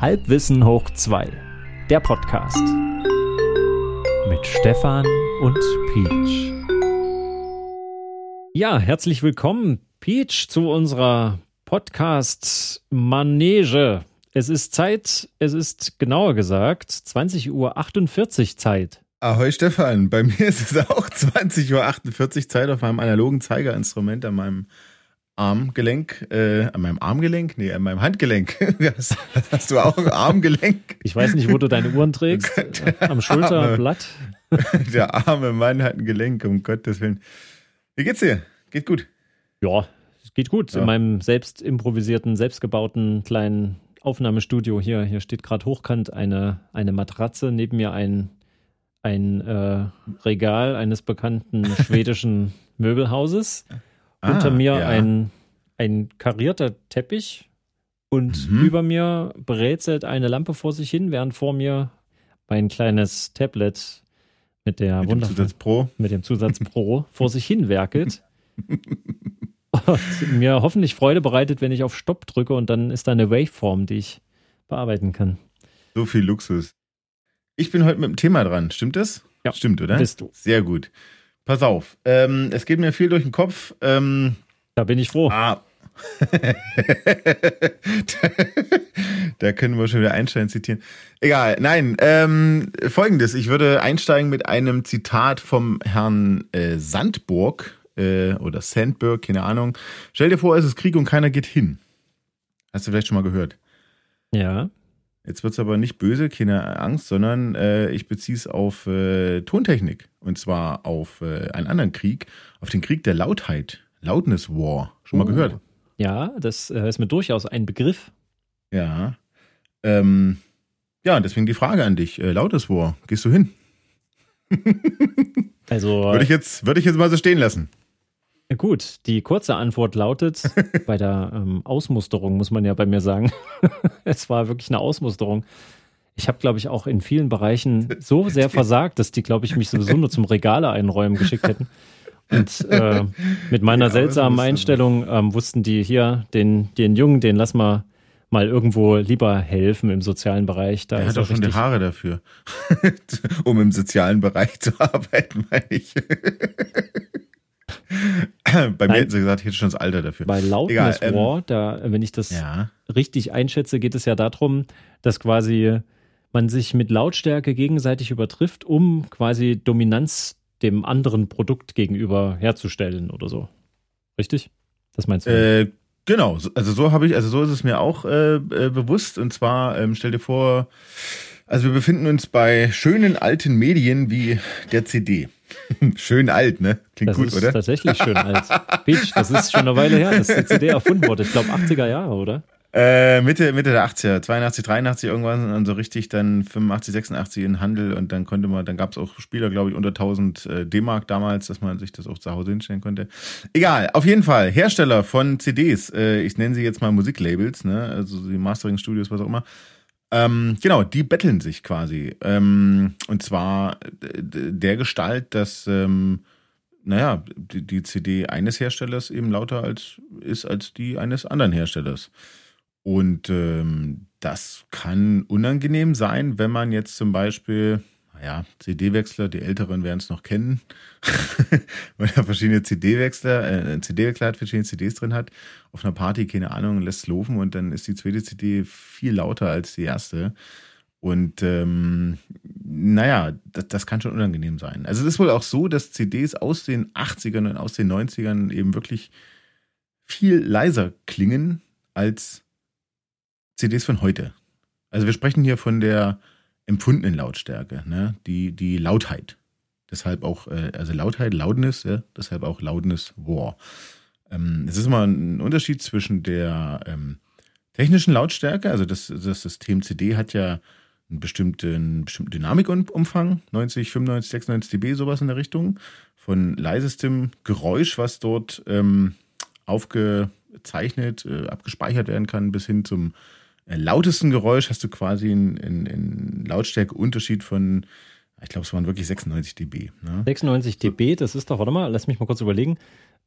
Halbwissen hoch 2, der Podcast. Mit Stefan und Peach. Ja, herzlich willkommen, Peach, zu unserer Podcast-Manege. Es ist Zeit, es ist genauer gesagt 20.48 Uhr Zeit. Ahoi Stefan, bei mir ist es auch 20.48 Uhr Zeit auf meinem analogen Zeigerinstrument an meinem Armgelenk, äh, an meinem Armgelenk? Nee, an meinem Handgelenk. hast, hast, du auch ein Armgelenk? Ich weiß nicht, wo du deine Uhren trägst. Am Schulterblatt. Der arme Mann hat ein Gelenk, um Gottes Willen. Wie geht's dir? Geht gut? Ja, es geht gut. Ja. In meinem selbst improvisierten, selbstgebauten kleinen Aufnahmestudio hier, hier steht gerade hochkant eine, eine Matratze, neben mir ein, ein äh, Regal eines bekannten schwedischen Möbelhauses. Ah, Unter mir ja. ein, ein karierter Teppich und mhm. über mir brezelt eine Lampe vor sich hin, während vor mir mein kleines Tablet mit der mit dem Zusatz Pro, mit dem Zusatz Pro vor sich hin werkelt. und mir hoffentlich Freude bereitet, wenn ich auf Stopp drücke und dann ist da eine Waveform, die ich bearbeiten kann. So viel Luxus. Ich bin heute mit dem Thema dran, stimmt das? Ja. Stimmt, oder? Bist du. Sehr gut. Pass auf, ähm, es geht mir viel durch den Kopf. Ähm, da bin ich froh. Ah. da können wir schon wieder Einstein zitieren. Egal, nein. Ähm, Folgendes, ich würde einsteigen mit einem Zitat vom Herrn äh, Sandburg äh, oder Sandburg, keine Ahnung. Stell dir vor, es ist Krieg und keiner geht hin. Hast du vielleicht schon mal gehört? Ja. Jetzt wird es aber nicht böse, keine Angst, sondern äh, ich beziehe es auf äh, Tontechnik. Und zwar auf äh, einen anderen Krieg, auf den Krieg der Lautheit. Loudness War. Schon mal oh. gehört? Ja, das äh, ist mir durchaus ein Begriff. Ja. Ähm, ja, deswegen die Frage an dich. Äh, Loudness War, gehst du hin? also. Würde ich, jetzt, würde ich jetzt mal so stehen lassen. Gut, die kurze Antwort lautet, bei der ähm, Ausmusterung muss man ja bei mir sagen, es war wirklich eine Ausmusterung. Ich habe, glaube ich, auch in vielen Bereichen so sehr versagt, dass die, glaube ich, mich sowieso nur zum Regale einräumen geschickt hätten. Und äh, mit meiner ja, seltsamen Einstellung ähm, wussten die hier, den, den Jungen, den lass mal mal irgendwo lieber helfen im sozialen Bereich. Da er hat auch schon die Haare dafür, um im sozialen Bereich zu arbeiten, meine ich. Bei mir hätten sie gesagt, ich hätte schon das Alter dafür. Bei Loudness Egal, ähm, War, da, wenn ich das ja. richtig einschätze, geht es ja darum, dass quasi man sich mit Lautstärke gegenseitig übertrifft, um quasi Dominanz dem anderen Produkt gegenüber herzustellen oder so. Richtig? Das meinst du? Äh, genau, also so habe ich, also so ist es mir auch äh, äh, bewusst. Und zwar, ähm, stell dir vor, also wir befinden uns bei schönen alten Medien wie der CD. schön alt, ne? Klingt das gut, oder? Das ist tatsächlich schön alt. Beach, das ist schon eine Weile her, dass die CD erfunden wurde. Ich glaube 80er Jahre, oder? Äh, Mitte, Mitte der 80er, 82, 83 irgendwann und so richtig dann 85, 86 in Handel und dann konnte man, dann gab es auch Spieler, glaube ich, unter 1000 äh, D-Mark damals, dass man sich das auch zu Hause hinstellen konnte. Egal, auf jeden Fall, Hersteller von CDs, äh, ich nenne sie jetzt mal Musiklabels, ne, also die Mastering-Studios, was auch immer, ähm, genau, die betteln sich quasi. Ähm, und zwar der Gestalt, dass, ähm, naja, die, die, CD eines Herstellers eben lauter als, ist als die eines anderen Herstellers. Und ähm, das kann unangenehm sein, wenn man jetzt zum Beispiel ja, CD-Wechsler, die Älteren werden es noch kennen, weil er verschiedene CD-Wechsler, äh, CD-Wechsler hat, verschiedene CDs drin hat, auf einer Party, keine Ahnung, lässt laufen und dann ist die zweite CD viel lauter als die erste. Und ähm, naja, das, das kann schon unangenehm sein. Also es ist wohl auch so, dass CDs aus den 80ern und aus den 90ern eben wirklich viel leiser klingen als CDs von heute. Also wir sprechen hier von der empfundenen Lautstärke, ne? die, die Lautheit. Deshalb auch, äh, also Lautheit, Loudness, ja? deshalb auch Loudness War. Ähm, es ist immer ein Unterschied zwischen der ähm, technischen Lautstärke, also das, das System CD hat ja einen bestimmten, bestimmten Dynamikumfang, 90, 95, 96 dB, sowas in der Richtung, von leisestem Geräusch, was dort ähm, aufgezeichnet, äh, abgespeichert werden kann, bis hin zum lautesten Geräusch hast du quasi einen, Lautstärkeunterschied von, ich glaube, es waren wirklich 96 dB. Ne? 96 dB, das ist doch, warte mal, lass mich mal kurz überlegen.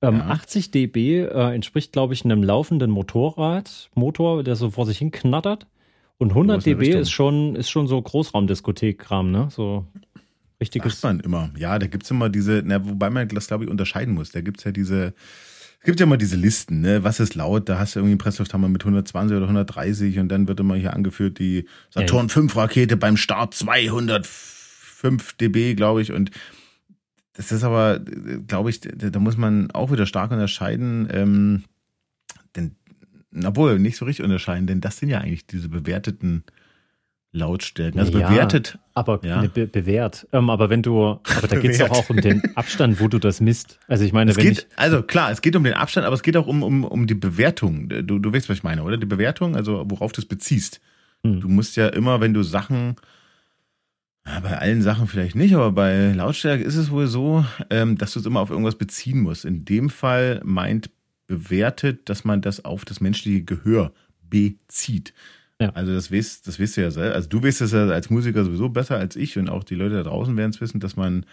Ähm, ja. 80 dB äh, entspricht, glaube ich, einem laufenden Motorrad, Motor, der so vor sich hin knattert. Und 100 dB ist schon, ist schon so Großraumdiskothek-Kram, ne? So richtiges. Sagt man immer. Ja, da gibt's immer diese, na, wobei man das, glaube ich, unterscheiden muss. Da gibt's ja diese, es gibt ja immer diese Listen, ne? Was ist laut? Da hast du irgendwie einen Presslufthammer mit 120 oder 130 und dann wird immer hier angeführt, die Saturn 5 Rakete beim Start 205 dB, glaube ich. Und das ist aber, glaube ich, da muss man auch wieder stark unterscheiden. Ähm, denn, obwohl, nicht so richtig unterscheiden, denn das sind ja eigentlich diese bewerteten Lautstärken. Also ja, bewertet. Aber ja. ne, be bewährt. Ähm, aber wenn du, aber da geht es doch auch um den Abstand, wo du das misst. Also ich meine, es wenn geht, ich, also klar, es geht um den Abstand, aber es geht auch um, um, um die Bewertung. Du, du weißt, was ich meine, oder? Die Bewertung, also worauf du es beziehst. Hm. Du musst ja immer, wenn du Sachen, ja, bei allen Sachen vielleicht nicht, aber bei Lautstärke ist es wohl so, ähm, dass du es immer auf irgendwas beziehen musst. In dem Fall meint bewertet, dass man das auf das menschliche Gehör bezieht. Ja. Also das weißt, das weißt du ja selber. Also du weißt es ja als Musiker sowieso besser als ich und auch die Leute da draußen werden es wissen, dass man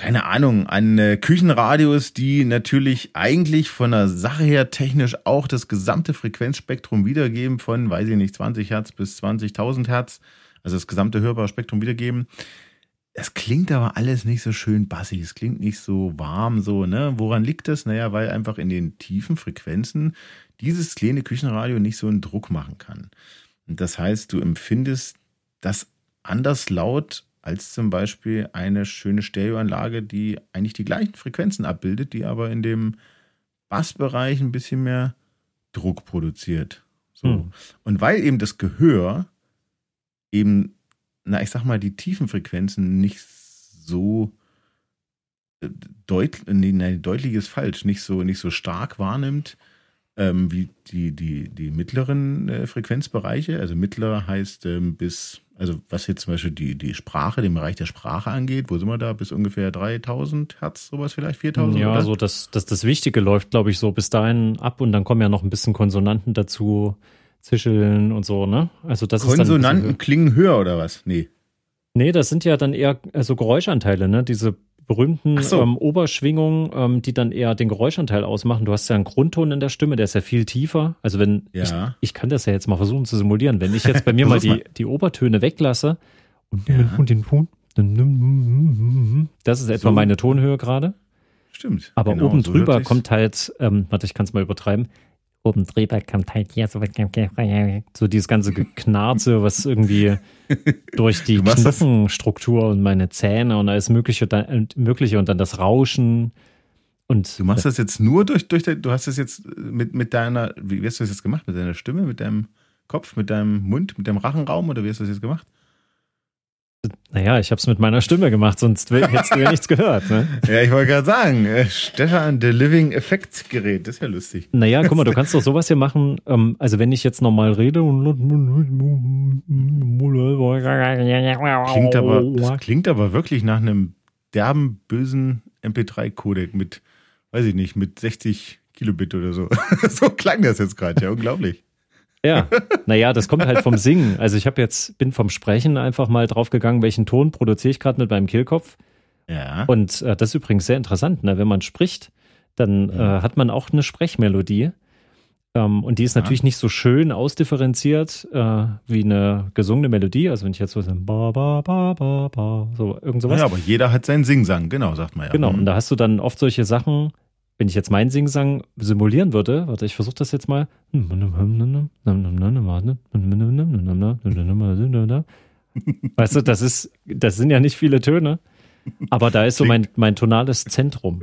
keine Ahnung, an äh, Küchenradios, die natürlich eigentlich von der Sache her technisch auch das gesamte Frequenzspektrum wiedergeben von, weiß ich nicht, 20 Hertz bis 20.000 Hertz, also das gesamte hörbare Spektrum wiedergeben. Es klingt aber alles nicht so schön bassig, es klingt nicht so warm, so, ne? Woran liegt das? Naja, weil einfach in den tiefen Frequenzen dieses kleine Küchenradio nicht so einen Druck machen kann. Und das heißt, du empfindest das anders laut als zum Beispiel eine schöne Stereoanlage, die eigentlich die gleichen Frequenzen abbildet, die aber in dem Bassbereich ein bisschen mehr Druck produziert. So. Hm. Und weil eben das Gehör eben, na, ich sag mal, die tiefen Frequenzen nicht so äh, deutlich, nee, nein, deutlich ist falsch, nicht so, nicht so stark wahrnimmt, ähm, wie die, die, die mittleren äh, Frequenzbereiche. Also mittler heißt ähm, bis, also was jetzt zum Beispiel die, die Sprache, den Bereich der Sprache angeht, wo sind wir da? Bis ungefähr 3000 Hertz, sowas vielleicht, 4000? Ja, oder? so das, das, das Wichtige läuft, glaube ich, so bis dahin ab und dann kommen ja noch ein bisschen Konsonanten dazu, Zischeln und so, ne? Also das Konsonanten klingen höher oder was? Nee. Nee, das sind ja dann eher also Geräuschanteile, ne? Diese berühmten so. ähm, Oberschwingungen, ähm, die dann eher den Geräuschanteil ausmachen. Du hast ja einen Grundton in der Stimme, der ist ja viel tiefer. Also wenn ja. ich, ich kann das ja jetzt mal versuchen zu simulieren, wenn ich jetzt bei mir mal die, die Obertöne weglasse und, ja. und den Ton, das ist etwa so. meine Tonhöhe gerade. Stimmt. Aber genau, oben drüber so kommt halt, ähm, warte, ich kann es mal übertreiben, oben drüber kommt halt hier so, so dieses ganze Geknarze, was irgendwie durch die Knochenstruktur und meine Zähne und alles Mögliche, dann, Mögliche und dann das Rauschen. Und du machst das jetzt nur durch, durch du hast das jetzt mit, mit deiner, wie hast du das jetzt gemacht? Mit deiner Stimme, mit deinem Kopf, mit deinem Mund, mit deinem Rachenraum oder wie hast du das jetzt gemacht? Naja, ich habe es mit meiner Stimme gemacht, sonst hättest du ja nichts gehört. Ne? Ja, ich wollte gerade sagen, äh, Stefan, The Living Effect Gerät, das ist ja lustig. Naja, guck mal, du kannst doch sowas hier machen. Ähm, also wenn ich jetzt normal rede und klingt aber, das klingt aber wirklich nach einem derben, bösen MP3-Codec mit, weiß ich nicht, mit 60 Kilobit oder so. so klang das jetzt gerade, ja, unglaublich. Ja, naja, das kommt halt vom Singen. Also ich habe jetzt, bin vom Sprechen einfach mal draufgegangen, welchen Ton produziere ich gerade mit meinem Kehlkopf. Ja. Und äh, das ist übrigens sehr interessant, ne? wenn man spricht, dann mhm. äh, hat man auch eine Sprechmelodie. Ähm, und die ist ja. natürlich nicht so schön ausdifferenziert äh, wie eine gesungene Melodie. Also wenn ich jetzt so ba, ba, ba, ba, ba, so irgend sowas. Ja, aber jeder hat seinen Singsang, genau, sagt man ja. Genau, mhm. und da hast du dann oft solche Sachen, wenn ich jetzt meinen Singsang simulieren würde, warte, ich versuche das jetzt mal. Weißt du, das ist, das sind ja nicht viele Töne, aber da ist so mein, mein tonales Zentrum.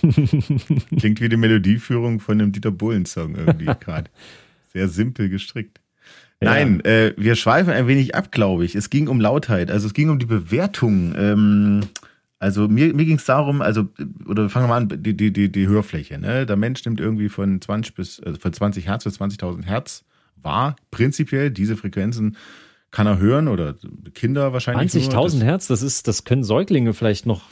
Klingt wie die Melodieführung von einem Dieter Bohlen-Song irgendwie gerade. Sehr simpel gestrickt. Nein, ja. äh, wir schweifen ein wenig ab, glaube ich. Es ging um Lautheit, also es ging um die Bewertung. Ähm, also mir, mir ging es darum, also, oder fangen wir mal an, die, die, die, die Hörfläche. Ne? Der Mensch nimmt irgendwie von 20 bis, also von 20 Hertz bis 20.000 Hertz wahr. Prinzipiell diese Frequenzen kann er hören oder Kinder wahrscheinlich. 20.000 Hertz, das ist, das können Säuglinge vielleicht noch.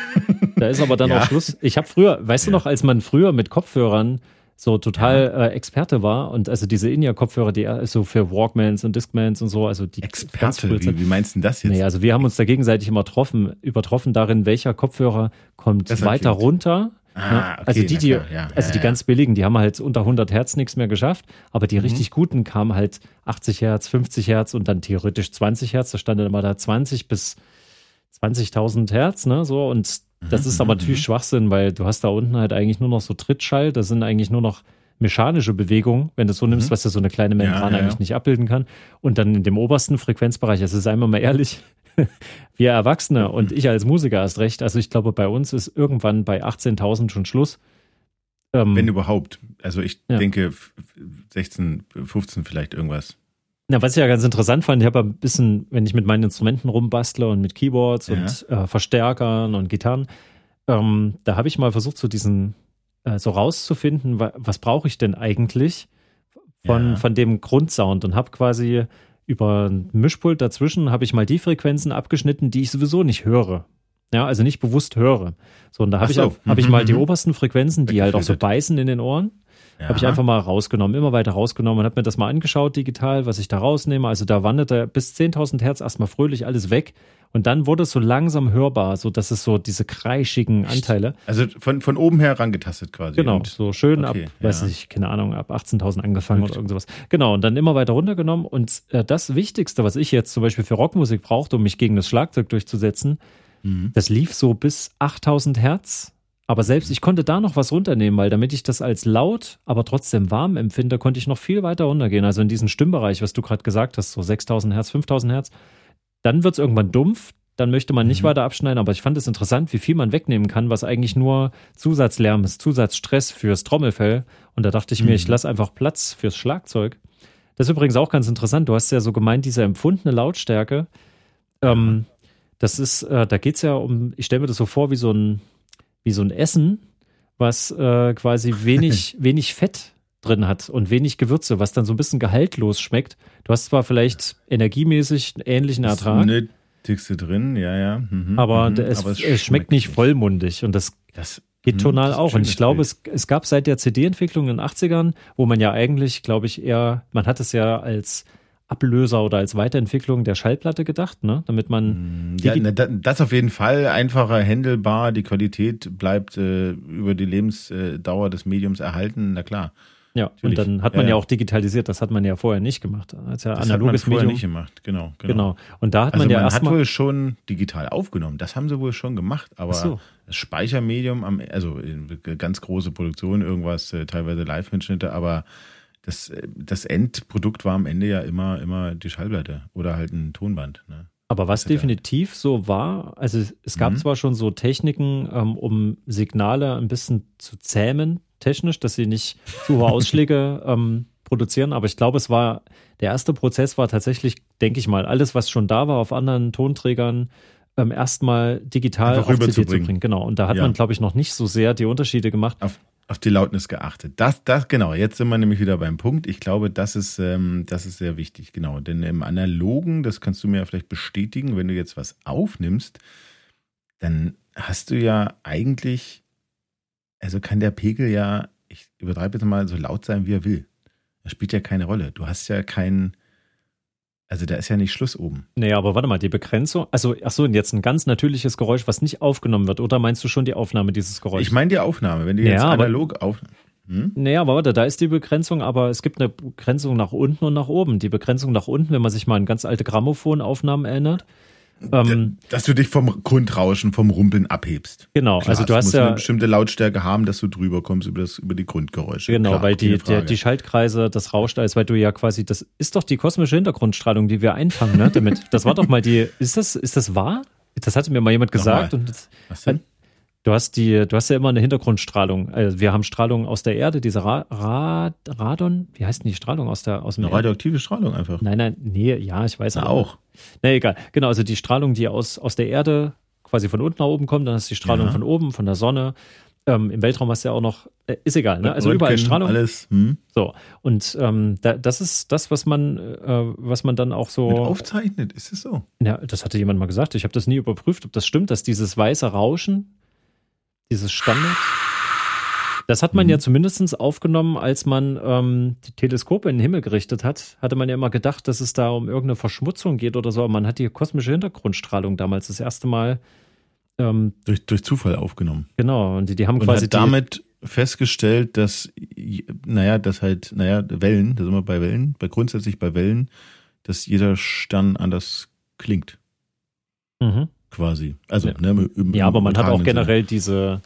da ist aber dann ja. auch Schluss. Ich habe früher, weißt ja. du noch, als man früher mit Kopfhörern so total ja. äh, Experte war und also diese In-Ear-Kopfhörer, die so für Walkmans und Discmans und so, also die Experte, wie, wie meinst du das jetzt? Naja, also wir haben uns da gegenseitig immer troffen, übertroffen darin, welcher Kopfhörer kommt das weiter klingt. runter Ah, okay, also die, die, klar, ja, also ja, die ganz billigen, die haben halt unter 100 Hertz nichts mehr geschafft, aber Mhm. die richtig guten kamen halt 80 Hertz, 50 Hertz und dann theoretisch 20 Hertz. Da stand dann immer da 20 bis 20.000 Hertz, ne, so und das Mhm, ist aber natürlich Schwachsinn, weil du hast da unten halt eigentlich nur noch so Trittschall, das sind eigentlich nur noch mechanische Bewegungen, wenn du es so nimmst, was ja so eine kleine Membran Mhm. Ja, ja, eigentlich ja. nicht abbilden kann. Und dann in dem obersten Frequenzbereich, also seien wir mal ehrlich, wir Erwachsene und ich als Musiker erst recht, also ich glaube, bei uns ist irgendwann bei 18.000 schon Schluss. Ähm, Wenn überhaupt. Also ich denke f- 16, 15 vielleicht irgendwas. Na, was ich ja ganz interessant fand, ich habe ein bisschen, wenn ich mit meinen Instrumenten rumbastle und mit Keyboards Ja. und äh, Verstärkern und Gitarren, ähm, da habe ich mal versucht, so diesen, äh, so rauszufinden, wa was brauche ich denn eigentlich von, Ja. von dem Grundsound und habe quasi über ein Mischpult dazwischen habe ich mal die Frequenzen abgeschnitten, die ich sowieso nicht höre. Ja, also nicht bewusst höre. So, und da habe ich, so. ich Mhm, mal die mhm. obersten Frequenzen, die halt auch so beißen in den Ohren. Ja. Habe ich einfach mal rausgenommen, immer weiter rausgenommen und habe mir das mal angeschaut digital, was ich da rausnehme. Also da wanderte bis 10.000 Hertz erstmal fröhlich alles weg und dann wurde es so langsam hörbar, so dass es so diese kreischigen Anteile, Also von, von oben her rangetastet quasi. genau, Und, so schön okay, ab, weiß ja. ich, keine Ahnung, ab 18.000 angefangen Gut. oder irgend sowas. Genau, und dann immer weiter runtergenommen und äh, das Wichtigste, was ich jetzt zum Beispiel für Rockmusik brauchte, um mich gegen das Schlagzeug durchzusetzen, Mhm. das lief so bis 8000 Hertz. Aber selbst ich konnte da noch was runternehmen, weil damit ich das als laut, aber trotzdem warm empfinde, konnte ich noch viel weiter runtergehen. Also in diesen Stimmbereich, was du gerade gesagt hast, so 6000 Hertz, 5000 Hertz. Dann wird es irgendwann dumpf. Dann möchte man nicht Mhm. weiter abschneiden. Aber ich fand es interessant, wie viel man wegnehmen kann, was eigentlich nur Zusatzlärm ist, Zusatzstress fürs Trommelfell. Und da dachte ich mir, Mhm. ich lasse einfach Platz fürs Schlagzeug. Das ist übrigens auch ganz interessant. Du hast ja so gemeint, diese empfundene Lautstärke. Ähm, das ist, äh, da geht's ja um, ich stelle mir das so vor wie so ein, wie so ein Essen, was äh, quasi wenig, wenig Fett drin hat und wenig Gewürze, was dann so ein bisschen gehaltlos schmeckt. Du hast zwar vielleicht energiemäßig einen ähnlichen Das Ertrag, Nötigste drin, ja, ja. Mhm, aber mhm, es, aber es schmeckt, nicht vollmundig und das Das geht Mhm, tonal das auch. Und ich glaube, es, es gab seit der CD-Entwicklung in den 80ern, wo man ja eigentlich, glaube ich, eher, man hat es ja als Ablöser oder als Weiterentwicklung der Schallplatte gedacht, ne? damit man Mm, Ja, da- das auf jeden Fall einfacher, händelbar, die Qualität bleibt äh, über die Lebensdauer des Mediums erhalten, na klar. Ja, Natürlich. und dann hat man Ja, ja, ja. auch digitalisiert. Das hat man ja vorher nicht gemacht. Als ja Das analoges hat man vorher Medium. nicht gemacht, genau. Genau. genau. Und da hat Also man ja man hat wohl schon digital aufgenommen, das haben sie wohl schon gemacht, aber so. das Speichermedium, am, also äh, ganz große Produktion, irgendwas, äh, teilweise Live-Mitschnitte, aber das, äh, das Endprodukt war am Ende ja immer, immer die Schallplatte oder halt ein Tonband. Ne? Aber was definitiv so war, also es gab Mhm. zwar schon so Techniken, ähm, um Signale ein bisschen zu zähmen, technisch, dass sie nicht zu hohe Ausschläge ähm, produzieren, aber ich glaube, es war, der erste Prozess war tatsächlich, denke ich mal, alles, was schon da war auf anderen Tonträgern, ähm, erstmal digital Einfach auf CD zu bringen. Genau. Und da hat Ja. man, glaube ich, noch nicht so sehr die Unterschiede gemacht. Auf, auf die Lautnis geachtet. Das, das, genau, jetzt sind wir nämlich wieder beim Punkt. Ich glaube, das ist, ähm, das ist sehr wichtig, genau. Denn im Analogen, das kannst du mir ja vielleicht bestätigen, wenn du jetzt was aufnimmst, dann hast du ja eigentlich, also kann der Pegel ja, ich übertreibe jetzt mal, so laut sein, wie er will. Das spielt ja keine Rolle. Du hast ja keinen, also da ist ja nicht Schluss oben. Nee, aber warte mal, die Begrenzung, also, ach so, und jetzt ein ganz natürliches Geräusch, was nicht aufgenommen wird, oder meinst du schon die Aufnahme dieses Geräuschs? Ich meine die Aufnahme, wenn Ja, jetzt analog auf. Hm? Naja, aber warte, da ist die Begrenzung, aber es gibt eine Begrenzung nach unten und nach oben. Die Begrenzung nach unten, wenn man sich mal an ganz alte Grammophon-Aufnahmen erinnert. Ähm, Dass du dich vom Grundrauschen, vom Rumpeln abhebst. genau, Klar, also du hast ja, eine bestimmte Lautstärke haben, dass du drüber kommst über, das, über die Grundgeräusche. genau, Klar, weil die, der, die Schaltkreise, das rauscht alles, weil du ja quasi, das ist doch die kosmische Hintergrundstrahlung, die wir einfangen, ne, damit. Das war doch mal die, ist das, ist das wahr? Das hatte mir mal jemand gesagt Nochmal. und das, Was denn? Du hast die, du hast ja immer eine Hintergrundstrahlung. Also wir haben Strahlung aus der Erde, diese Ra Ra Radon, wie heißt denn die Strahlung aus der aus dem Eine Erd- radioaktive Strahlung einfach. Nein, nein, nee, ja, ich weiß Na, auch. Nee, egal. Genau, also die Strahlung, die aus, aus der Erde quasi von unten nach oben kommt, dann hast du die Strahlung Ja. von oben, von der Sonne. Ähm, Im Weltraum hast du ja auch noch, äh, ist egal, ne? Also überall Röntgen, Strahlung. Alles hm? So. Und ähm, da, das ist das, was man, äh, was man dann auch Mit so. aufzeichnet, ist es so? Ja, das hatte jemand mal gesagt. Ich habe das nie überprüft, ob das stimmt, dass dieses weiße Rauschen, dieses Standard, das hat man Mhm. ja zumindest aufgenommen, als man ähm, die Teleskope in den Himmel gerichtet hat. Hatte man ja immer gedacht, dass es da um irgendeine Verschmutzung geht oder so. Aber man hat die kosmische Hintergrundstrahlung damals das erste Mal Ähm, durch, durch Zufall aufgenommen. Genau, und die, die haben und quasi hat damit festgestellt, dass, naja, dass halt, naja, Wellen, da sind wir bei Wellen, bei grundsätzlich bei Wellen, dass jeder Stern anders klingt. Mhm. Quasi. Also, ja. ne, im, ja, aber man hat auch generell Sinne. diese,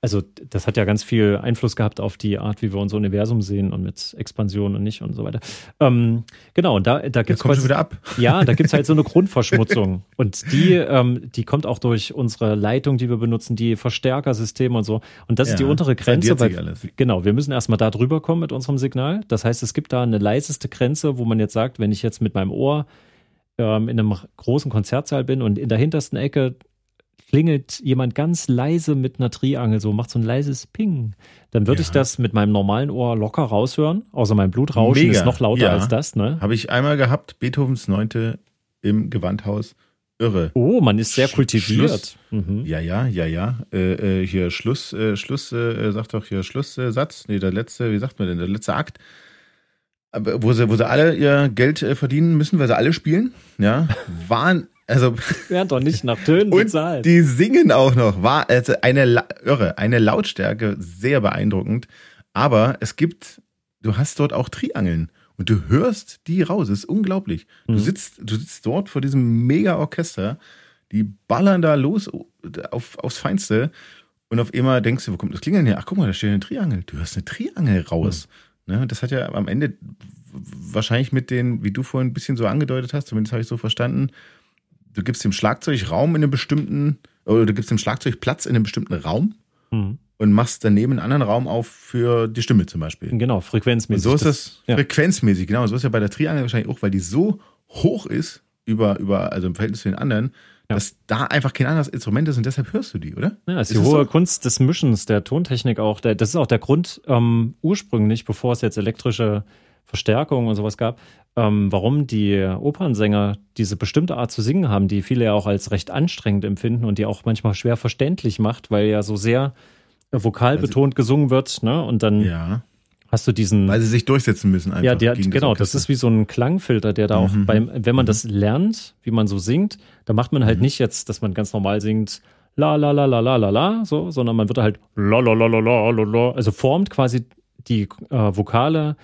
also das hat ja ganz viel Einfluss gehabt auf die Art, wie wir unser Universum sehen und mit Expansion und nicht und so weiter. Ähm, genau, und da, da gibt es wieder ab. Ja, da gibt es halt so eine Grundverschmutzung. und die, ähm, die kommt auch durch unsere Leitung, die wir benutzen, die Verstärkersysteme und so. Und das ja, ist die untere Grenze. Alles. Genau, wir müssen erstmal da drüber kommen mit unserem Signal. Das heißt, es gibt da eine leiseste Grenze, wo man jetzt sagt, wenn ich jetzt mit meinem Ohr ähm, in einem großen Konzertsaal bin und in der hintersten Ecke klingelt jemand ganz leise mit einer Triangel, so macht so ein leises Ping, dann würde ja. ich das mit meinem normalen Ohr locker raushören. Außer mein Blutrauschen Mega. ist noch lauter ja. als das. Ne? Habe ich einmal gehabt, Beethovens Neunte im Gewandhaus. Irre. Oh, man ist sehr kultiviert. Mhm. Ja, ja, ja, ja. Äh, äh, hier Schluss, äh, Schluss, äh, sagt doch hier Schlusssatz. nee, der letzte, wie sagt man denn, der letzte Akt. Wo sie, wo sie alle ihr Geld äh, verdienen müssen, weil sie alle spielen. Ja, waren also werden doch nicht nach Tönen bezahlt. Und die singen auch noch. War also eine irre, eine Lautstärke sehr beeindruckend. Aber es gibt, du hast dort auch Triangeln und du hörst die raus. Es ist unglaublich. Du mhm. sitzt, du sitzt dort vor diesem Mega-Orchester, die ballern da los auf, aufs Feinste und auf einmal denkst du, wo kommt das Klingeln her? Ach, guck mal, da steht eine Triangel. Du hörst eine Triangel raus. Mhm. Ne? Das hat ja am Ende wahrscheinlich mit den, wie du vorhin ein bisschen so angedeutet hast, zumindest habe ich so verstanden, du gibst dem Schlagzeug Raum in einem bestimmten, oder du gibst dem Schlagzeug Platz in einem bestimmten Raum mhm. und machst daneben einen anderen Raum auf für die Stimme zum Beispiel. Genau, frequenzmäßig. Und so ist das, das frequenzmäßig, genau. So ist ja bei der Triangel wahrscheinlich auch, weil die so hoch ist über, über, also im Verhältnis zu den anderen, ja. dass da einfach kein anderes Instrument ist und deshalb hörst du die, oder? Ja, das ist, ist die hohe so? Kunst des Mischens, der Tontechnik auch. Der, das ist auch der Grund ähm, ursprünglich, bevor es jetzt elektrische Verstärkung und sowas gab, ähm, warum die Opernsänger diese bestimmte Art zu singen haben, die viele ja auch als recht anstrengend empfinden und die auch manchmal schwer verständlich macht, weil ja so sehr vokalbetont also, gesungen wird, ne? Und dann ja. Hast du diesen. Weil sie sich durchsetzen müssen einfach. Ja, der, genau, das, das ist wie so ein Klangfilter, der da mhm. auch beim, wenn man mhm. das lernt, wie man so singt, da macht man halt mhm. nicht jetzt, dass man ganz normal singt, la la la la la la la, so, sondern man wird halt la la la la la la la, also formt quasi die äh, Vokale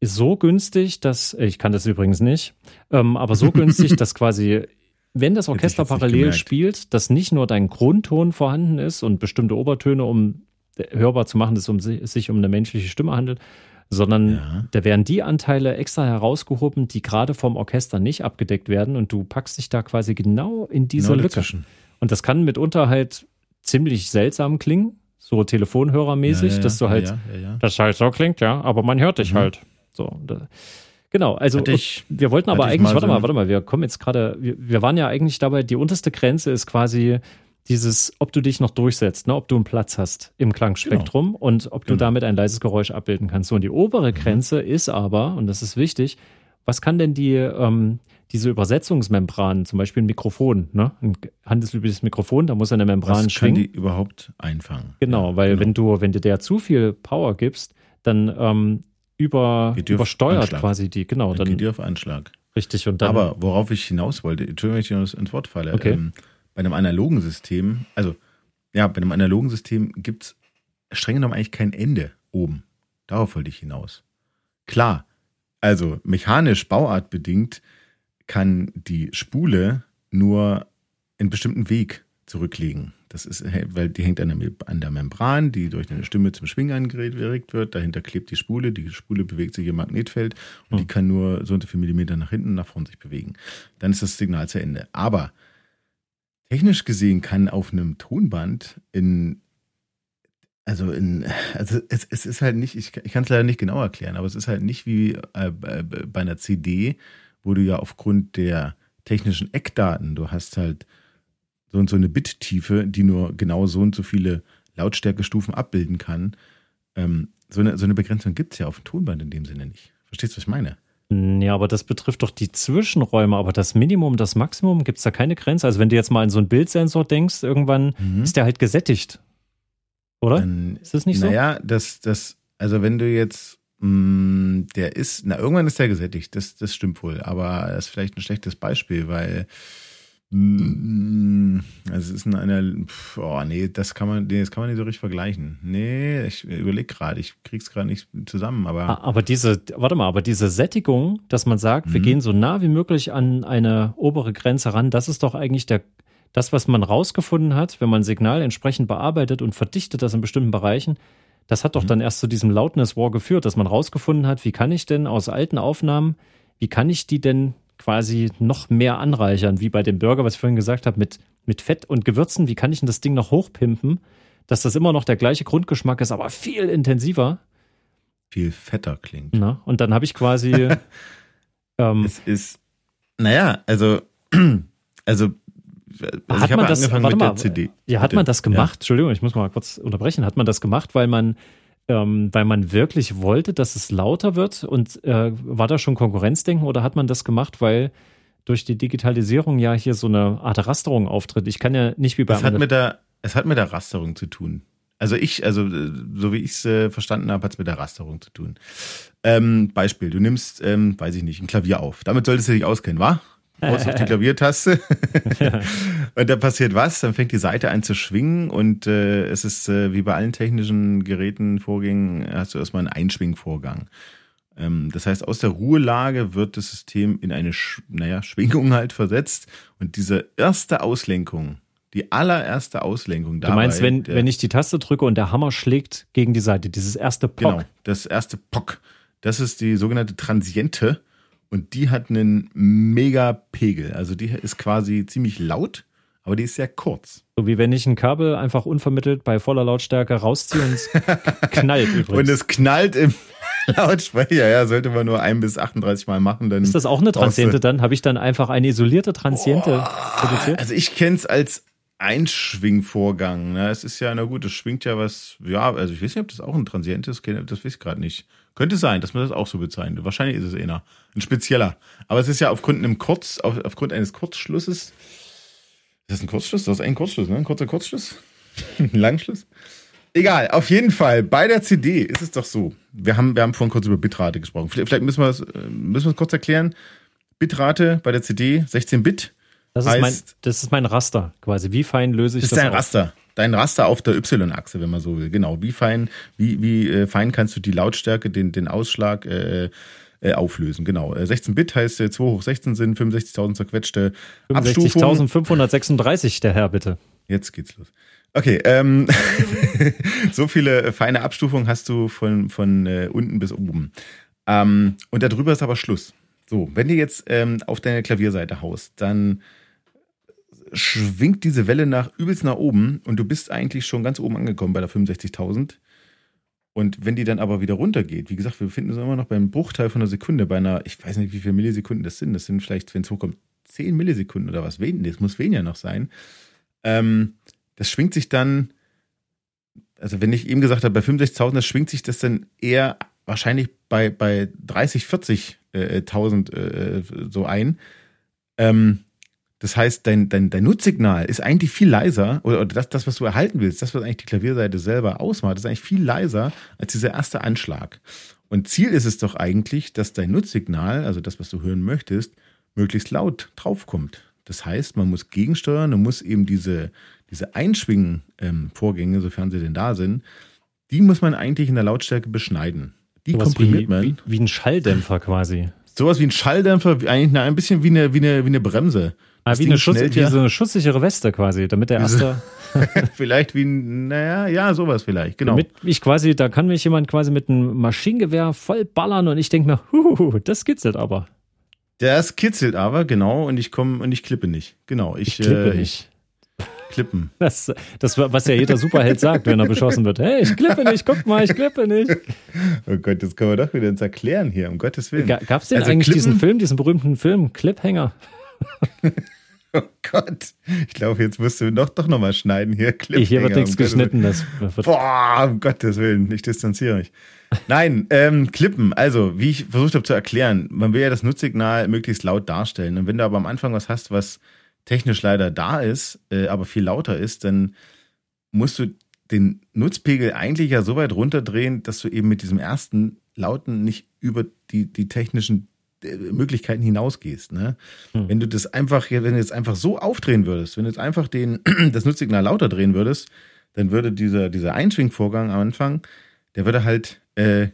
ist so günstig, dass, ich kann das übrigens nicht, ähm, aber so günstig, dass quasi, wenn das Orchester parallel spielt, dass nicht nur dein Grundton vorhanden ist und bestimmte Obertöne, um hörbar zu machen, dass es sich um eine menschliche Stimme handelt, sondern ja. da werden die Anteile extra herausgehoben, die gerade vom Orchester nicht abgedeckt werden und du packst dich da quasi genau in diese genau Lücke. Dazwischen. Und das kann mitunter halt ziemlich seltsam klingen, so Telefonhörermäßig, ja, ja, dass du halt, das halt so klingt, ja, aber man hört dich mhm. halt. So, genau, also ich, wir wollten aber eigentlich, warte so mal, warte mal, wir kommen jetzt gerade, wir, wir waren ja eigentlich dabei, die unterste Grenze ist quasi dieses, ob du dich noch durchsetzt, ne, ob du einen Platz hast im Klangspektrum genau. und ob du genau. damit ein leises Geräusch abbilden kannst. So, und die obere mhm. Grenze ist aber, und das ist wichtig, was kann denn die, ähm, diese Übersetzungsmembran, zum Beispiel ein Mikrofon, ne? ein handelsübliches Mikrofon, da muss eine Membran was schwingen. kann die überhaupt einfangen? Genau, ja, weil genau. wenn du, wenn du der zu viel Power gibst, dann ähm, über, übersteuert quasi die, genau. Dann, dann geht die auf Anschlag. Richtig, und dann. Aber worauf ich hinaus wollte, Entschuldigung, wenn ich ins Wort falle, okay. ähm, bei einem analogen System, also ja, bei einem analogen System gibt es streng genommen eigentlich kein Ende oben. Darauf wollte ich hinaus. Klar, also mechanisch, bauartbedingt kann die Spule nur einen bestimmten Weg zurücklegen. Das ist, weil die hängt an der, an der Membran, die durch eine Stimme zum Schwingen angeregt wird. Dahinter klebt die Spule. Die Spule bewegt sich im Magnetfeld und mhm. die kann nur so und so viele Millimeter nach hinten, nach vorne sich bewegen. Dann ist das Signal zu Ende. Aber technisch gesehen kann auf einem Tonband in also in, also es, es ist halt nicht, ich, ich kann es leider nicht genau erklären, aber es ist halt nicht wie äh, bei einer CD, wo du ja aufgrund der technischen Eckdaten, du hast halt so und so eine Bit-Tiefe, die nur genau so und so viele Lautstärkestufen abbilden kann. Ähm, so, eine, so eine Begrenzung gibt es ja auf dem Tonband in dem Sinne nicht. Verstehst du, was ich meine? Ja, aber das betrifft doch die Zwischenräume, aber das Minimum, das Maximum, gibt es da keine Grenze? Also wenn du jetzt mal an so einen Bildsensor denkst, irgendwann mhm. ist der halt gesättigt. Oder? Dann, ist das nicht so? Naja, das, das, also wenn du jetzt, mh, mm, der ist, na, irgendwann ist der gesättigt, das, das stimmt wohl, aber das ist vielleicht ein schlechtes Beispiel, weil Also es ist in einer, oh nee, das kann man, nee, das kann man nicht so richtig vergleichen. Nee, ich überlege gerade, ich krieg's gerade nicht zusammen, aber Aber diese, warte mal, aber diese Sättigung, dass man sagt, wir Mhm. gehen so nah wie möglich an eine obere Grenze ran, das ist doch eigentlich der, das, was man rausgefunden hat, wenn man Signal entsprechend bearbeitet und verdichtet das in bestimmten Bereichen. Das hat doch Mhm. dann erst zu diesem Loudness War geführt, dass man rausgefunden hat, wie kann ich denn aus alten Aufnahmen, wie kann ich die denn quasi noch mehr anreichern, wie bei dem Burger, was ich vorhin gesagt habe, mit, mit Fett und Gewürzen, wie kann ich denn das Ding noch hochpimpen, dass das immer noch der gleiche Grundgeschmack ist, aber viel intensiver. viel fetter klingt. Na, und dann habe ich quasi ähm, Es ist, naja, also, also, also Hat man das- angefangen mit mal, der CD. Ja, hat man das gemacht? Entschuldigung, ich muss mal kurz unterbrechen. Hat man das gemacht, weil man, ähm, weil man wirklich wollte, dass es lauter wird? Und äh, war da schon Konkurrenzdenken oder hat man das gemacht, weil durch die Digitalisierung ja hier so eine Art Rasterung auftritt? Ich kann ja nicht wie bei Es hat mit der, es hat mit der Rasterung zu tun. Also ich, also äh, so wie ich es äh, verstanden habe, hat es mit der Rasterung zu tun. Ähm, Beispiel, du nimmst, ähm, weiß ich nicht, ein Klavier auf. Damit solltest du dich auskennen, wa? Aus auf die Klaviertaste. und da passiert was, dann fängt die Seite an zu schwingen und äh, es ist äh, wie bei allen technischen Geräten, Vorgängen, hast du erstmal einen Einschwingvorgang. Ähm, das heißt, aus der Ruhelage wird das System in eine, Sch naja, Schwingung halt versetzt und diese erste Auslenkung, die allererste Auslenkung Du meinst, wenn, der, wenn ich die Taste drücke und der Hammer schlägt gegen die Seite, dieses erste Pock. Genau, das erste Pock. Das ist die sogenannte Transiente und die hat einen mega Pegel. Also die ist quasi ziemlich laut, aber die ist sehr kurz. So wie wenn ich ein Kabel einfach unvermittelt bei voller Lautstärke rausziehe und es knallt übrigens. Und es knallt im Lautsprecher, ja, sollte man nur ein bis 38 Mal machen, dann. ist das auch eine Transiente dann? Habe ich dann einfach eine isolierte Transiente produziert? Also ich kenne es als Einschwingvorgang. Ne? Es ist ja, na gut, es schwingt ja was, ja, also ich weiß nicht, ob das auch ein Transient ist, das weiß ich gerade nicht. Könnte sein, dass man das auch so bezeichnet. Wahrscheinlich ist es eher ein spezieller. Aber es ist ja aufgrund einem Kurz, auf, aufgrund eines Kurzschlusses. Ist das ein Kurzschluss? Das ist ein Kurzschluss, ne? Ein kurzer Kurzschluss? ein Langschluss? Egal, auf jeden Fall. Bei der CD ist es doch so. Wir haben, wir haben vorhin kurz über Bitrate gesprochen. Vielleicht vielleicht müssen wir es, äh, müssen wir es kurz erklären. Bitrate bei der CD 16 Bit. Das ist, mein, heißt- das ist mein Raster quasi. Wie fein löse ich Das das ist dein auf? Raster. Dein Raster auf der Y-Achse, wenn man so will. Genau. Wie fein, wie, wie äh, fein kannst du die Lautstärke, den, den Ausschlag äh, äh, auflösen? Genau. Äh, 16 Bit heißt äh, 2 hoch 16 sind 65.000 zerquetschte Abstufungen. 65.536, der Herr, bitte. Jetzt geht's los. Okay, ähm, so viele äh, feine Abstufungen hast du von, von äh, unten bis oben. Ähm, und darüber ist aber Schluss. So, wenn du jetzt ähm, auf deine Klavierseite haust, dann schwingt diese Welle nach übelst nach oben und du bist eigentlich schon ganz oben angekommen bei der 65.000. Und wenn die dann aber wieder runtergeht, wie gesagt, wir befinden uns immer noch beim Bruchteil von einer Sekunde, bei einer, ich weiß nicht, wie viele Millisekunden das sind. Das sind vielleicht, wenn es hochkommt, 10 Millisekunden oder was. Wen, das muss weniger noch sein. Ähm, das schwingt sich dann, also wenn ich eben gesagt habe, bei 65.000, das schwingt sich das dann eher wahrscheinlich bei, bei 30, 40.000 äh, so ein. Ähm, das heißt, dein, dein, dein Nutzsignal ist eigentlich viel leiser, oder, oder das, das, was du erhalten willst, das, was eigentlich die Klavierseite selber ausmacht, ist eigentlich viel leiser als dieser erste Anschlag. Und Ziel ist es doch eigentlich, dass dein Nutzsignal, also das, was du hören möchtest, möglichst laut draufkommt. Das heißt, man muss gegensteuern, man muss eben diese, diese Einschwingen-Vorgänge, sofern sie denn da sind, die muss man eigentlich in der Lautstärke beschneiden. Die Sowas komprimiert wie, man. wie, wie ein Schalldämpfer quasi. Sowas wie ein Schalldämpfer, wie- eigentlich ein bisschen wie eine, wie eine, wie eine Bremse. Ah, wie, eine Schuss, wie so eine schusssichere Weste quasi, damit der erste, vielleicht wie ein, naja, ja, sowas vielleicht, genau. damit ich quasi, da kann mich jemand quasi mit einem Maschinengewehr voll ballern und ich denke mir, huhuhu, das kitzelt aber. Das kitzelt aber, genau, und ich komme und ich klippe nicht. Genau, ich, Ich klippe äh, nicht. Ich, klippen. Das, das, was ja jeder Superheld sagt, wenn er beschossen wird. Hey, ich klippe nicht, guck mal, ich klippe nicht. Oh Gott, das können wir doch wieder uns erklären hier, um Gottes Willen. Gab es denn Also eigentlich Klippen- diesen Film, diesen berühmten Film, Cliffhanger? Oh Gott, ich glaube, jetzt musst du doch, doch nochmal schneiden hier. Hier wird nichts um geschnitten. Das wird, Boah, um Gottes Willen, ich distanziere mich. Nein, ähm, Klippen, also wie ich versucht habe zu erklären, man will ja das Nutzsignal möglichst laut darstellen. Und wenn du aber am Anfang was hast, was technisch leider da ist, äh, aber viel lauter ist, dann musst du den Nutzpegel eigentlich ja so weit runterdrehen, dass du eben mit diesem ersten Lauten nicht über die, die technischen Möglichkeiten hinausgehst. Ne? Hm. Wenn du das einfach, wenn du jetzt einfach so aufdrehen würdest, wenn du jetzt einfach den, das Nutzsignal lauter drehen würdest, dann würde dieser, dieser Einschwingvorgang am Anfang, der würde halt äh,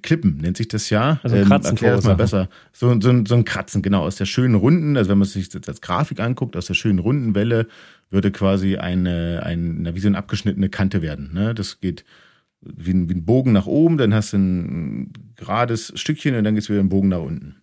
Klippen nennt sich das ja. Also ähm, Kratzen das mal besser. So, so, so ein Kratzen, genau, aus der schönen runden, also wenn man sich das als Grafik anguckt, aus der schönen runden Welle würde quasi eine, eine wie so eine abgeschnittene Kante werden. Ne? Das geht wie ein, wie ein Bogen nach oben, dann hast du ein gerades Stückchen und dann geht es wieder ein Bogen nach unten.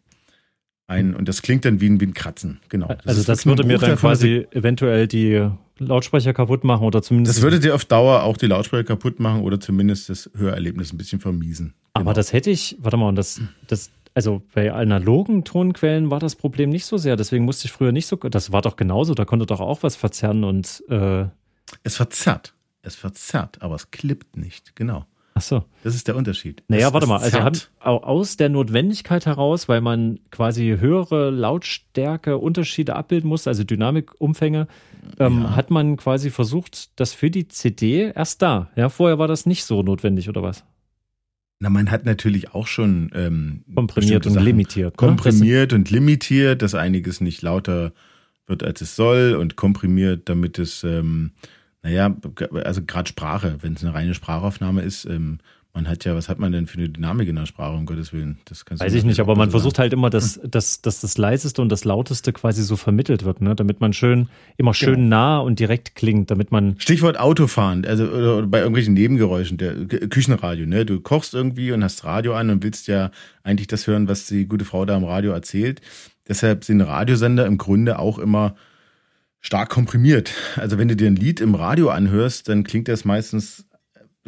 Ein, und das klingt dann wie ein, wie ein Kratzen, genau. Das also das würde mir dann quasi eventuell die Lautsprecher kaputt machen oder zumindest. Das würde dir auf Dauer auch die Lautsprecher kaputt machen oder zumindest das Hörerlebnis ein bisschen vermiesen. Aber genau. das hätte ich, warte mal, und das, das, also bei analogen Tonquellen war das Problem nicht so sehr. Deswegen musste ich früher nicht so, das war doch genauso, da konnte doch auch was verzerren und. Äh es verzerrt. Es verzerrt, aber es klippt nicht, genau. Ach so. Das ist der Unterschied. Naja, es, warte mal. Also haben, aus der Notwendigkeit heraus, weil man quasi höhere Lautstärke Unterschiede abbilden muss, also Dynamikumfänge, ähm, ja. hat man quasi versucht, das für die CD erst da. Ja, vorher war das nicht so notwendig oder was? Na, man hat natürlich auch schon ähm, komprimiert und Sachen limitiert. Ne? Komprimiert und limitiert, dass einiges nicht lauter wird, als es soll, und komprimiert, damit es ähm, naja, also gerade Sprache, wenn es eine reine Sprachaufnahme ist, ähm, man hat ja, was hat man denn für eine Dynamik in der Sprache, um Gottes Willen? Das kannst Weiß ich nicht, aber man versucht halt immer, dass, dass, dass das Leiseste und das Lauteste quasi so vermittelt wird, ne? damit man schön, immer schön genau. nah und direkt klingt, damit man. Stichwort Autofahren, also oder, oder bei irgendwelchen Nebengeräuschen, der Küchenradio, ne? Du kochst irgendwie und hast Radio an und willst ja eigentlich das hören, was die gute Frau da am Radio erzählt. Deshalb sind Radiosender im Grunde auch immer stark komprimiert. Also wenn du dir ein Lied im Radio anhörst, dann klingt das meistens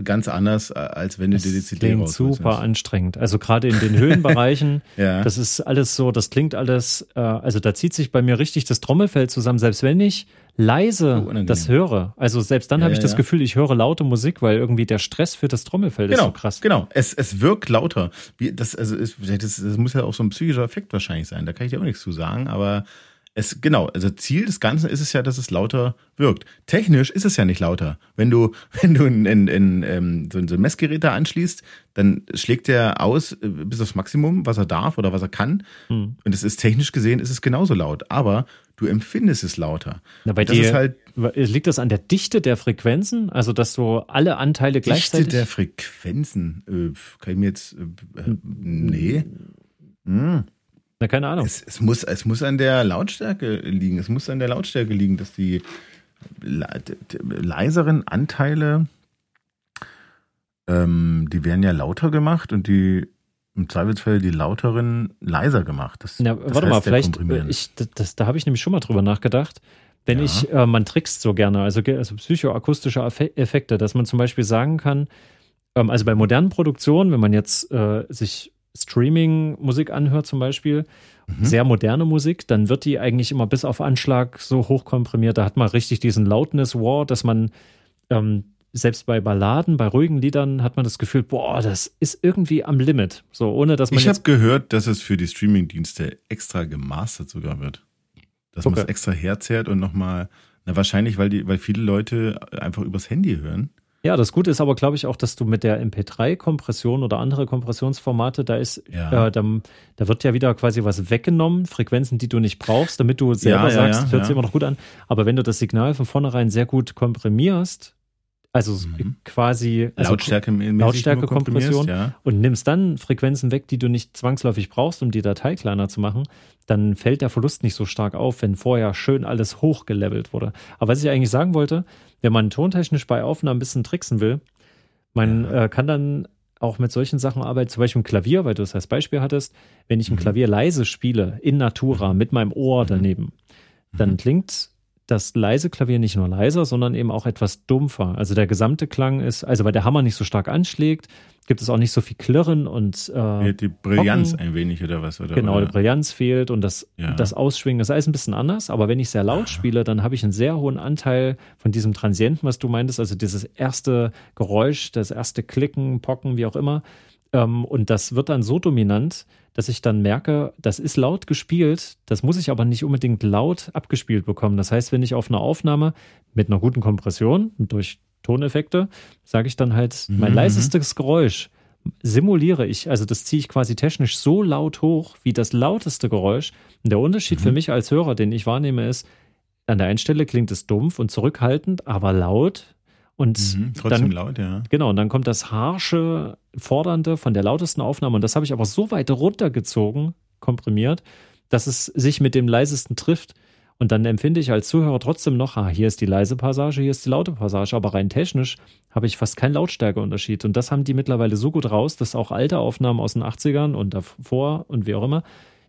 ganz anders, äh, als wenn du das dir die CD klingt super anstrengend. Also gerade in den Höhenbereichen, ja. das ist alles so, das klingt alles, äh, also da zieht sich bei mir richtig das Trommelfell zusammen, selbst wenn ich leise oh, das höre. Also selbst dann ja, habe ich ja, das Gefühl, ich höre laute Musik, weil irgendwie der Stress für das Trommelfell genau, ist so krass. Genau, es, es wirkt lauter. Wie, das, also ist, das, das muss ja auch so ein psychischer Effekt wahrscheinlich sein, da kann ich dir auch nichts zu sagen, aber es, genau, also Ziel des Ganzen ist es ja, dass es lauter wirkt. Technisch ist es ja nicht lauter. Wenn du, wenn du in, in, in, ähm, so ein Messgerät da anschließt, dann schlägt er aus äh, bis aufs Maximum, was er darf oder was er kann. Hm. Und es ist technisch gesehen, ist es genauso laut. Aber du empfindest es lauter. Na, bei das dir, halt, liegt das an der Dichte der Frequenzen? Also, dass du alle Anteile gleichzeitig. Dichte der Frequenzen? Äh, kann ich mir jetzt. Äh, äh nee. Hm. Na, keine Ahnung. Es, es, muss, es muss an der Lautstärke liegen. Es muss an der Lautstärke liegen, dass die leiseren Anteile, ähm, die werden ja lauter gemacht und die im Zweifelsfall die lauteren leiser gemacht. Das, das warte mal, vielleicht, äh, ich, das, da habe ich nämlich schon mal drüber nachgedacht. Wenn ja. ich, äh, man trickst so gerne, also, also psychoakustische Effekte, dass man zum Beispiel sagen kann, ähm, also bei modernen Produktionen, wenn man jetzt äh, sich Streaming-Musik anhört zum Beispiel, mhm. sehr moderne Musik, dann wird die eigentlich immer bis auf Anschlag so hochkomprimiert. Da hat man richtig diesen Loudness-War, dass man ähm, selbst bei Balladen, bei ruhigen Liedern hat man das Gefühl, boah, das ist irgendwie am Limit. So, ohne dass man. Ich habe gehört, dass es für die Streaming-Dienste extra gemastert sogar wird. Dass okay. man es extra herzehrt und nochmal, na wahrscheinlich, weil die, weil viele Leute einfach übers Handy hören. Ja, das Gute ist aber, glaube ich, auch, dass du mit der MP3-Kompression oder andere Kompressionsformate, da ist, ja. äh, da, da, wird ja wieder quasi was weggenommen, Frequenzen, die du nicht brauchst, damit du selber ja, sagst, ja, hört sich immer noch gut an. Aber wenn du das Signal von vornherein sehr gut komprimierst, also mhm. quasi also Lautstärke, Lautstärke Kompression ja. und nimmst dann Frequenzen weg, die du nicht zwangsläufig brauchst, um die Datei kleiner zu machen, dann fällt der Verlust nicht so stark auf, wenn vorher schön alles hochgelevelt wurde. Aber was ich eigentlich sagen wollte, wenn man tontechnisch bei Aufnahmen ein bisschen tricksen will, man ja. äh, kann dann auch mit solchen Sachen arbeiten, zum Beispiel ein Klavier, weil du es als Beispiel hattest, wenn ich ein mhm. Klavier leise spiele, in Natura, mhm. mit meinem Ohr mhm. daneben, dann klingt das leise Klavier nicht nur leiser, sondern eben auch etwas dumpfer. Also der gesamte Klang ist, also weil der Hammer nicht so stark anschlägt, gibt es auch nicht so viel Klirren und äh, die Brillanz Hocken. ein wenig oder was oder genau oder? die Brillanz fehlt und das ja. das Ausschwingen das ist alles ein bisschen anders. Aber wenn ich sehr laut spiele, dann habe ich einen sehr hohen Anteil von diesem Transienten, was du meintest, also dieses erste Geräusch, das erste Klicken, Pocken, wie auch immer. Ähm, und das wird dann so dominant, dass ich dann merke, das ist laut gespielt, das muss ich aber nicht unbedingt laut abgespielt bekommen. Das heißt, wenn ich auf einer Aufnahme mit einer guten Kompression durch Toneffekte, sage ich dann halt, mein mhm. leisestes Geräusch simuliere ich, also das ziehe ich quasi technisch so laut hoch, wie das lauteste Geräusch. Und der Unterschied mhm. für mich als Hörer, den ich wahrnehme, ist, an der einen Stelle klingt es dumpf und zurückhaltend, aber laut. Und mhm, trotzdem dann, laut, ja. Genau, und dann kommt das harsche, fordernde von der lautesten Aufnahme. Und das habe ich aber so weit runtergezogen, komprimiert, dass es sich mit dem leisesten trifft. Und dann empfinde ich als Zuhörer trotzdem noch, ah, hier ist die leise Passage, hier ist die laute Passage, aber rein technisch habe ich fast keinen Lautstärkeunterschied. Und das haben die mittlerweile so gut raus, dass auch alte Aufnahmen aus den 80ern und davor und wie auch immer,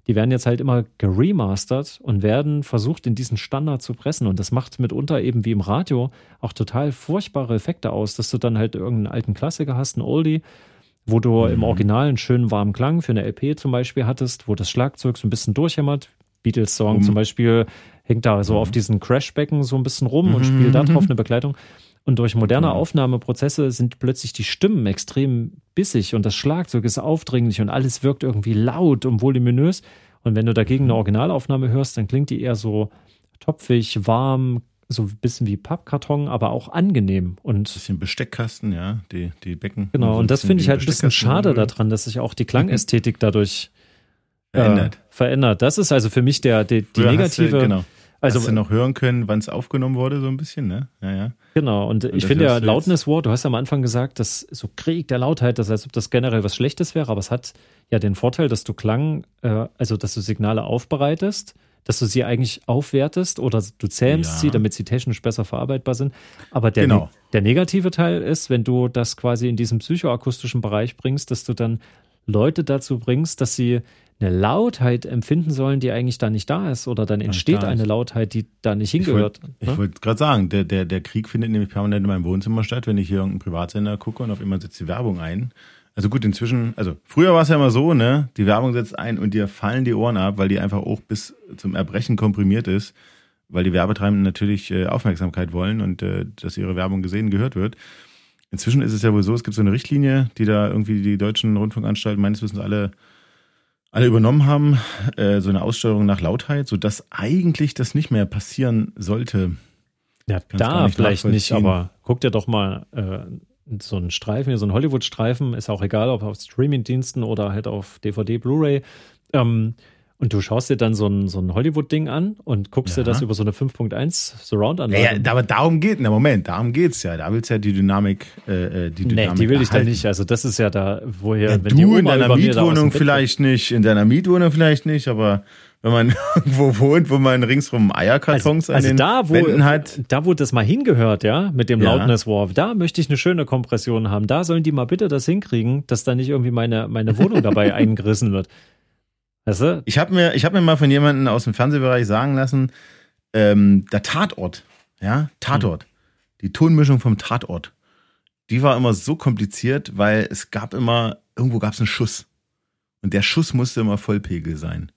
die werden jetzt halt immer geremastert und werden versucht, in diesen Standard zu pressen. Und das macht mitunter eben wie im Radio auch total furchtbare Effekte aus, dass du dann halt irgendeinen alten Klassiker hast, einen Oldie, wo du mhm. im Original einen schönen warmen Klang für eine LP zum Beispiel hattest, wo das Schlagzeug so ein bisschen durchhämmert. Beatles-Song um. zum Beispiel hängt da so mhm. auf diesen Crashbecken so ein bisschen rum mhm. und spielt da drauf eine Begleitung. Und durch moderne mhm. Aufnahmeprozesse sind plötzlich die Stimmen extrem bissig und das Schlagzeug ist aufdringlich und alles wirkt irgendwie laut und voluminös. Und wenn du dagegen eine mhm. Originalaufnahme hörst, dann klingt die eher so topfig, warm, so ein bisschen wie Pappkarton, aber auch angenehm. Und ein bisschen Besteckkasten, ja, die, die Becken. Genau, und das finde ich halt ein bisschen schade daran, dass sich auch die Klangästhetik dadurch verändert. Äh, verändert. Das ist also für mich der, die, die negative. Du, genau. Also, hast du noch hören können, wann es aufgenommen wurde, so ein bisschen, ne? Ja, ja. Genau, und, und ich finde ja Loudness War, du hast ja am Anfang gesagt, dass so Krieg der Lautheit, das heißt, ob das generell was Schlechtes wäre, aber es hat ja den Vorteil, dass du Klang, äh, also dass du Signale aufbereitest, dass du sie eigentlich aufwertest oder du zähmst ja. sie, damit sie technisch besser verarbeitbar sind. Aber der, genau. der negative Teil ist, wenn du das quasi in diesem psychoakustischen Bereich bringst, dass du dann Leute dazu bringst, dass sie eine Lautheit empfinden sollen, die eigentlich da nicht da ist, oder dann entsteht eine Lautheit, die da nicht hingehört. Ich wollte ne? wollt gerade sagen, der, der, der Krieg findet nämlich permanent in meinem Wohnzimmer statt, wenn ich hier irgendeinen Privatsender gucke und auf einmal setzt die Werbung ein. Also gut, inzwischen, also früher war es ja immer so, ne, die Werbung setzt ein und dir fallen die Ohren ab, weil die einfach auch bis zum Erbrechen komprimiert ist, weil die Werbetreibenden natürlich äh, Aufmerksamkeit wollen und äh, dass ihre Werbung gesehen, gehört wird. Inzwischen ist es ja wohl so, es gibt so eine Richtlinie, die da irgendwie die deutschen Rundfunkanstalten meines Wissens alle alle übernommen haben, äh, so eine Aussteuerung nach Lautheit, so dass eigentlich das nicht mehr passieren sollte. Ja, da vielleicht nicht, aber guck dir doch mal äh, so einen Streifen, so einen Hollywood-Streifen, ist auch egal, ob auf Streaming-Diensten oder halt auf DVD, Blu-ray. Ähm, und du schaust dir dann so ein, so ein Hollywood-Ding an und guckst ja. dir das über so eine 5.1 Surround-Anlage. Ja, ja, aber darum geht, na Moment, darum geht's ja. Da willst du ja die Dynamik, äh, äh die Dynamik. Nee, die will ich da nicht. Also das ist ja da, woher, ja, wenn du in deiner Mietwohnung vielleicht nicht, in deiner Mietwohnung vielleicht nicht, aber wenn man irgendwo wohnt, wo man ringsrum Eierkartons also, also an den da, wo, Wänden hat. Da, wo das mal hingehört, ja, mit dem ja. Loudness War, da möchte ich eine schöne Kompression haben. Da sollen die mal bitte das hinkriegen, dass da nicht irgendwie meine, meine Wohnung dabei eingerissen wird. Weißt du? Ich habe mir, hab mir mal von jemandem aus dem Fernsehbereich sagen lassen, ähm, der Tatort, ja, Tatort, hm. die Tonmischung vom Tatort, die war immer so kompliziert, weil es gab immer, irgendwo gab es einen Schuss. Und der Schuss musste immer Vollpegel sein.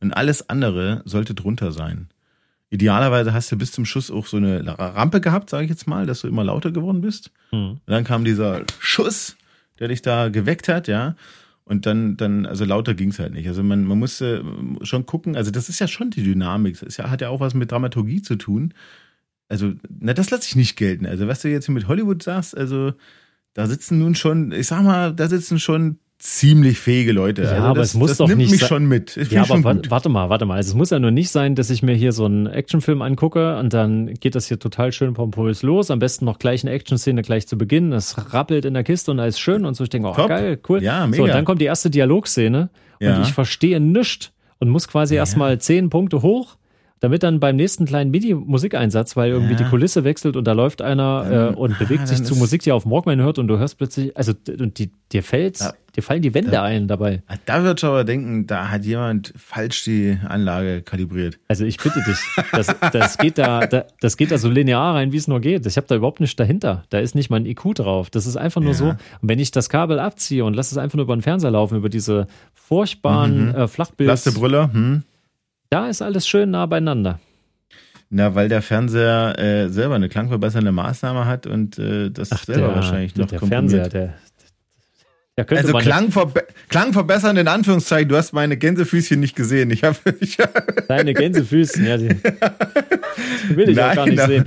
Und alles andere sollte drunter sein. Idealerweise hast du bis zum Schuss auch so eine Rampe gehabt, sage ich jetzt mal, dass du immer lauter geworden bist. Hm. Und dann kam dieser Schuss, der dich da geweckt hat, ja. Und dann, dann, also lauter ging es halt nicht. Also man, man musste schon gucken, also das ist ja schon die Dynamik. Das ist ja, hat ja auch was mit Dramaturgie zu tun. Also, na, das lasse ich nicht gelten. Also, was du jetzt hier mit Hollywood sagst, also da sitzen nun schon, ich sag mal, da sitzen schon ziemlich fähige Leute. Ja, also aber das, es muss das doch nimmt nicht mich schon mit. Ich ja, aber warte mal, warte mal. Also es muss ja nur nicht sein, dass ich mir hier so einen Actionfilm angucke und dann geht das hier total schön pompös los. Am besten noch gleich eine Actionszene gleich zu Beginn. Es rappelt in der Kiste und alles schön und so. Ich denke, oh Top. geil, cool. Ja, mega. So, und dann kommt die erste Dialogszene ja. und ich verstehe nichts und muss quasi ja. erstmal zehn Punkte hoch damit dann beim nächsten kleinen MIDI-Musikeinsatz, weil irgendwie ja. die Kulisse wechselt und da läuft einer äh, und ah, bewegt sich zu Musik, die er auf Walkman hört und du hörst plötzlich, also und die, dir fällt, da, dir fallen die Wände da, ein dabei. Ah, da wird aber denken, da hat jemand falsch die Anlage kalibriert. Also ich bitte dich, das, das geht da, da, das geht da so linear rein, wie es nur geht. Ich habe da überhaupt nichts dahinter. Da ist nicht mal ein IQ drauf. Das ist einfach nur ja. so. Und wenn ich das Kabel abziehe und lasse es einfach nur über den Fernseher laufen, über diese furchtbaren mhm. äh, Flachbild. Lass Brille. Hm. Da ist alles schön nah beieinander. Na, weil der Fernseher äh, selber eine klangverbessernde Maßnahme hat und äh, das Ach, selber der, wahrscheinlich noch der Fernseher, der, also klangverbe klangverbessern in Anführungszeichen. Du hast meine Gänsefüßchen nicht gesehen. Ich habe ich deine Gänsefüßchen, ja, die will ich Nein, auch gar nicht sehen.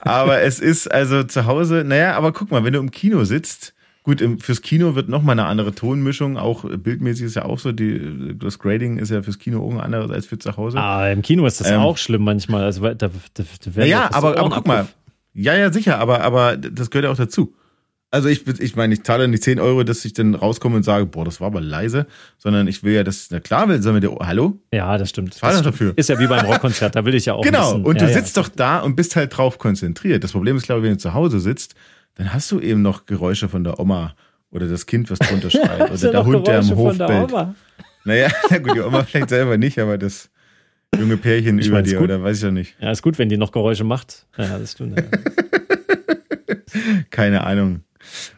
Aber es ist also zu Hause. Naja, aber guck mal, wenn du im Kino sitzt Gut, fürs Kino wird nochmal eine andere Tonmischung. Auch bildmäßig ist ja auch so, die, das Grading ist ja fürs Kino auch anderes als für zu Hause. Ah, im Kino ist das ähm, auch schlimm manchmal. Also da, da, da ja, aber, aber guck mal. Ja, ja, sicher, aber, aber das gehört ja auch dazu. Also ich, ich meine, ich zahle nicht 10 Euro, dass ich dann rauskomme und sage, boah, das war aber leise, sondern ich will ja, dass, na klar will, sagen wir dir, hallo? Ja, das stimmt. Das dafür. Ist ja wie beim Rockkonzert, da will ich ja auch Genau, und ja, du sitzt ja. doch da und bist halt drauf konzentriert. Das Problem ist, glaube ich, wenn du zu Hause sitzt, dann hast du eben noch Geräusche von der Oma oder das Kind, was drunter schreit oder der Hund, der im Hof bellt. Naja, na gut, die Oma vielleicht selber nicht, aber das junge Pärchen ich über dir, gut. oder weiß ich ja nicht. Ja, ist gut, wenn die noch Geräusche macht. Ja, das stimmt. Ja. Keine Ahnung.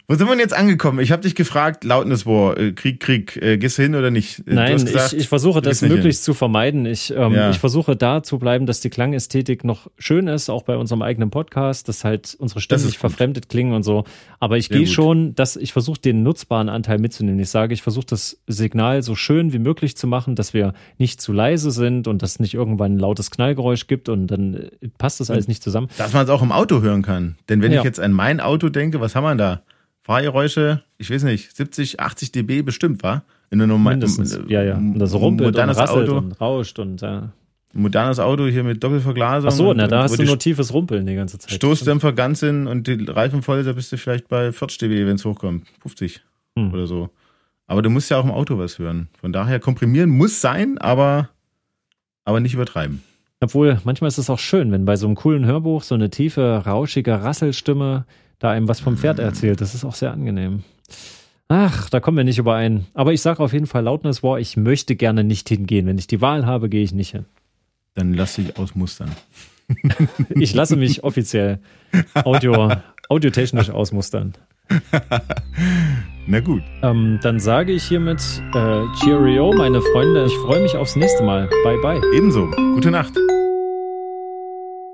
Wo sind wir jetzt angekommen? Ich habe dich gefragt, Loudness War, äh, Krieg, Krieg, äh, gehst du hin oder nicht? Nein, gesagt, ich, ich versuche das möglichst hin. zu vermeiden. Ich, ähm, ja. ich versuche da zu bleiben, dass die Klangästhetik noch schön ist, auch bei unserem eigenen Podcast, dass halt unsere Stimmen nicht verfremdet klingen und so. Aber ich gehe schon, dass ich versuche den nutzbaren Anteil mitzunehmen. Ich sage, ich versuche das Signal so schön wie möglich zu machen, dass wir nicht zu leise sind und dass nicht irgendwann ein lautes Knallgeräusch gibt und dann äh, passt das alles nicht zusammen. Dass man es auch im Auto hören kann. Denn wenn ja. ich jetzt an mein Auto denke, was haben wir da? Fahrgeräusche, ich weiß nicht, 70, 80 dB bestimmt, war? In einem Mindestens, ja, ja. Und das rumpelt und rasselt Auto. und rauscht und ja. Ein modernes Auto hier mit Doppelverglasung. Ach so, na, da hast du nur tiefes Rumpeln die ganze Zeit. Stoßdämpfer ganz hin und die Reifen voll, da bist du vielleicht bei 40 dB, wenn es hochkommt. 50 hm. oder so. Aber du musst ja auch im Auto was hören. Von daher komprimieren muss sein, aber, aber nicht übertreiben. Obwohl, manchmal ist es auch schön, wenn bei so einem coolen Hörbuch so eine tiefe, rauschige Rasselstimme da einem was vom Pferd erzählt. Das ist auch sehr angenehm. Ach, da kommen wir nicht überein. Aber ich sage auf jeden Fall Loudness War, ich möchte gerne nicht hingehen. Wenn ich die Wahl habe, gehe ich nicht hin. Dann lass dich ausmustern. ich lasse mich offiziell audio, audiotechnisch ausmustern. Na gut. Ähm, dann sage ich hiermit äh, Cheerio, meine Freunde. Ich freue mich aufs nächste Mal. Bye, bye. Ebenso. Gute Nacht.